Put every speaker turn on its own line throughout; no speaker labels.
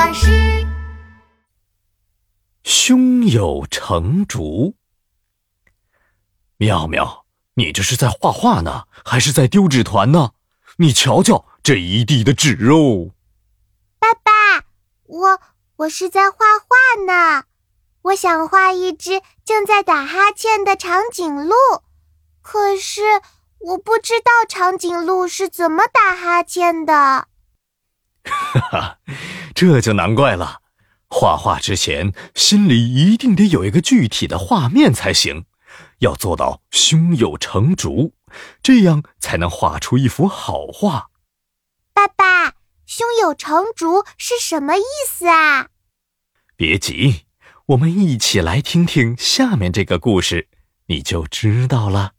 巴士。
胸有成竹。妙妙，你这是在画画呢，还是在丢纸团呢？你瞧瞧这一地的纸哦。
爸爸，我我是在画画呢。我想画一只正在打哈欠的长颈鹿，可是我不知道长颈鹿是怎么打哈欠的。
哈哈，这就难怪了。画画之前，心里一定得有一个具体的画面才行，要做到胸有成竹，这样才能画出一幅好画。
爸爸，胸有成竹是什么意思啊？
别急。我们一起来听听下面这个故事，你就知道了。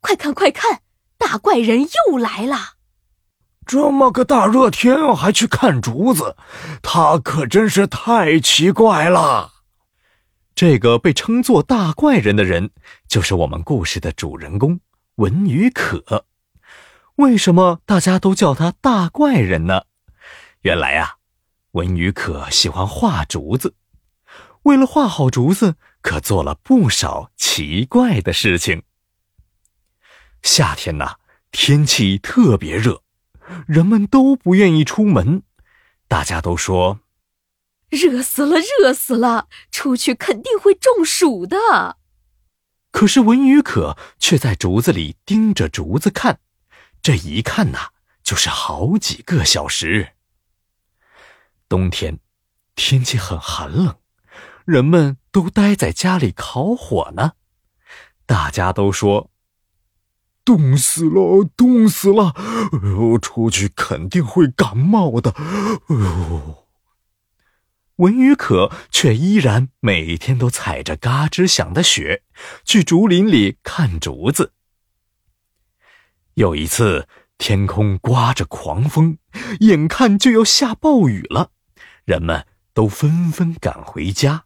快看快看，大怪人又来了！
这么个大热天还去看竹子，他可真是太奇怪了。
这个被称作大怪人的人，就是我们故事的主人公文宇可。为什么大家都叫他大怪人呢？原来啊，文宇可喜欢画竹子。为了画好竹子，可做了不少奇怪的事情。夏天呐，天气特别热，人们都不愿意出门，大家都说：“
热死了，热死了，出去肯定会中暑的。”
可是文宇可却在竹子里盯着竹子看，这一看呐，就是好几个小时。冬天，天气很寒冷。人们都待在家里烤火呢，大家都说：“
冻死了，冻死了！哎呦，出去肯定会感冒的。”哎呦，
文宇可却依然每天都踩着嘎吱响的雪，去竹林里看竹子。有一次，天空刮着狂风，眼看就要下暴雨了，人们都纷纷赶回家。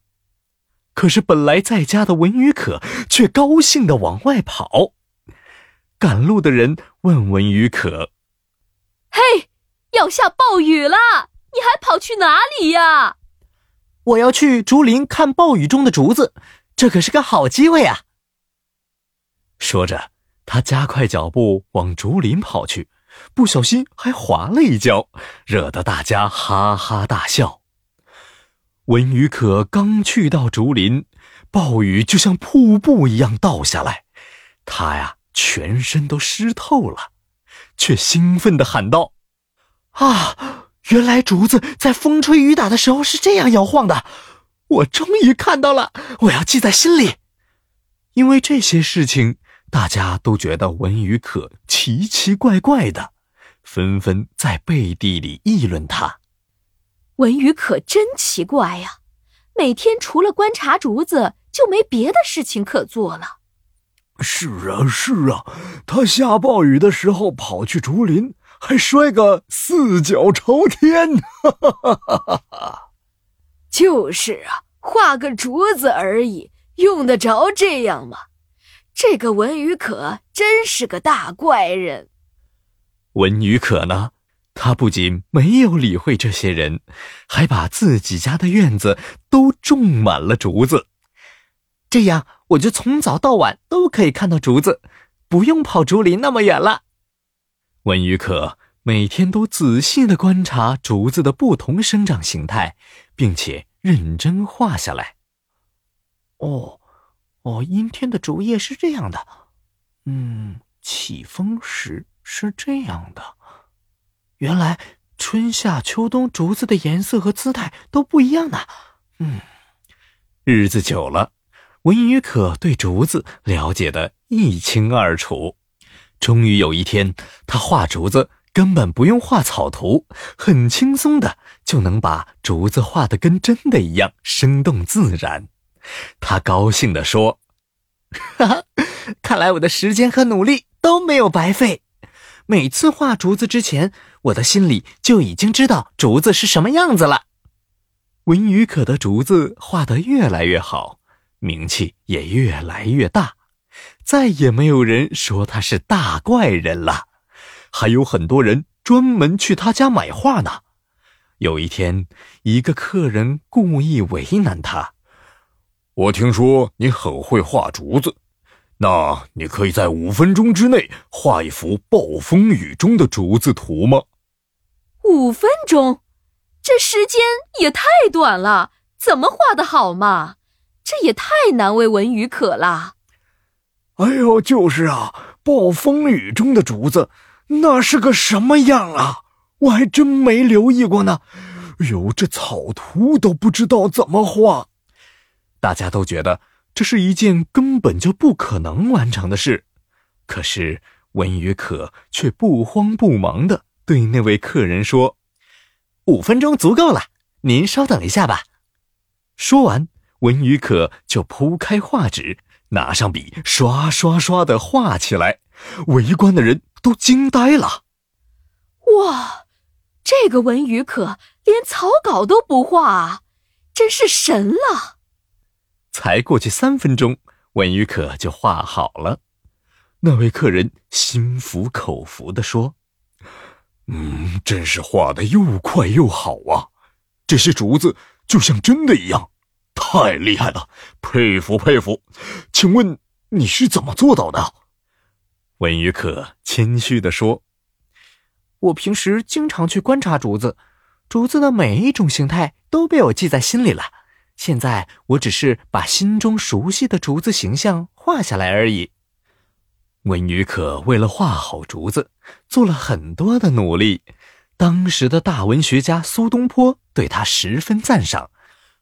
可是，本来在家的文宇可却高兴的往外跑。赶路的人问文宇可：“
嘿，要下暴雨了，你还跑去哪里呀？”“
我要去竹林看暴雨中的竹子，这可是个好机会啊！”
说着，他加快脚步往竹林跑去，不小心还滑了一跤，惹得大家哈哈大笑。文宇可刚去到竹林，暴雨就像瀑布一样倒下来，他呀全身都湿透了，却兴奋地喊道：“
啊，原来竹子在风吹雨打的时候是这样摇晃的！我终于看到了，我要记在心里。”
因为这些事情，大家都觉得文宇可奇奇怪怪的，纷纷在背地里议论他。
文宇可真奇怪呀，每天除了观察竹子，就没别的事情可做了。
是啊，是啊，他下暴雨的时候跑去竹林，还摔个四脚朝天。哈哈哈哈哈！
就是啊，画个竹子而已，用得着这样吗？这个文宇可真是个大怪人。
文宇可呢？他不仅没有理会这些人，还把自己家的院子都种满了竹子，
这样我就从早到晚都可以看到竹子，不用跑竹林那么远了。
文宇可每天都仔细的观察竹子的不同生长形态，并且认真画下来。
哦，哦，阴天的竹叶是这样的，嗯，起风时是这样的。原来春夏秋冬竹子的颜色和姿态都不一样呢。嗯，
日子久了，文宇可对竹子了解的一清二楚。终于有一天，他画竹子根本不用画草图，很轻松的就能把竹子画的跟真的一样生动自然。他高兴地说：“
哈哈，看来我的时间和努力都没有白费。”每次画竹子之前，我的心里就已经知道竹子是什么样子了。
文宇可的竹子画得越来越好，名气也越来越大，再也没有人说他是大怪人了。还有很多人专门去他家买画呢。有一天，一个客人故意为难他。
我听说你很会画竹子，那你可以在五分钟之内画一幅暴风雨中的竹子图吗？
五分钟，这时间也太短了，怎么画的好嘛？这也太难为文宇可了。
哎呦，就是啊，暴风雨中的竹子，那是个什么样啊？我还真没留意过呢。哟，这草图都不知道怎么画。
大家都觉得这是一件根本就不可能完成的事，可是文宇可却不慌不忙的对那位客人说：“五分钟足够了，您稍等一下吧。”说完，文宇可就铺开画纸，拿上笔，刷刷刷的画起来。围观的人都惊呆了。
哇，这个文宇可连草稿都不画啊，真是神了！
才过去三分钟，文宇可就画好了。那位客人心服口服的说：“
嗯，真是画的又快又好啊！这些竹子就像真的一样，太厉害了，佩服佩服！请问你是怎么做到的？”
文宇可谦虚地说：“
我平时经常去观察竹子，竹子的每一种形态都被我记在心里了。”现在我只是把心中熟悉的竹子形象画下来而已。
文宇可为了画好竹子，做了很多的努力。当时的大文学家苏东坡对他十分赞赏，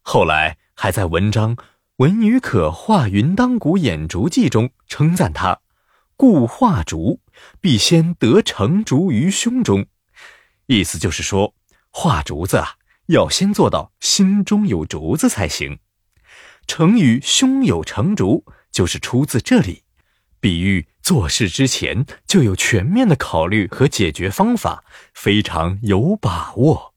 后来还在文章《文宇可画云当谷掩竹记》中称赞他：“故画竹，必先得成竹于胸中。”意思就是说，画竹子啊。要先做到心中有竹子才行。成语“胸有成竹”就是出自这里，比喻做事之前就有全面的考虑和解决方法，非常有把握。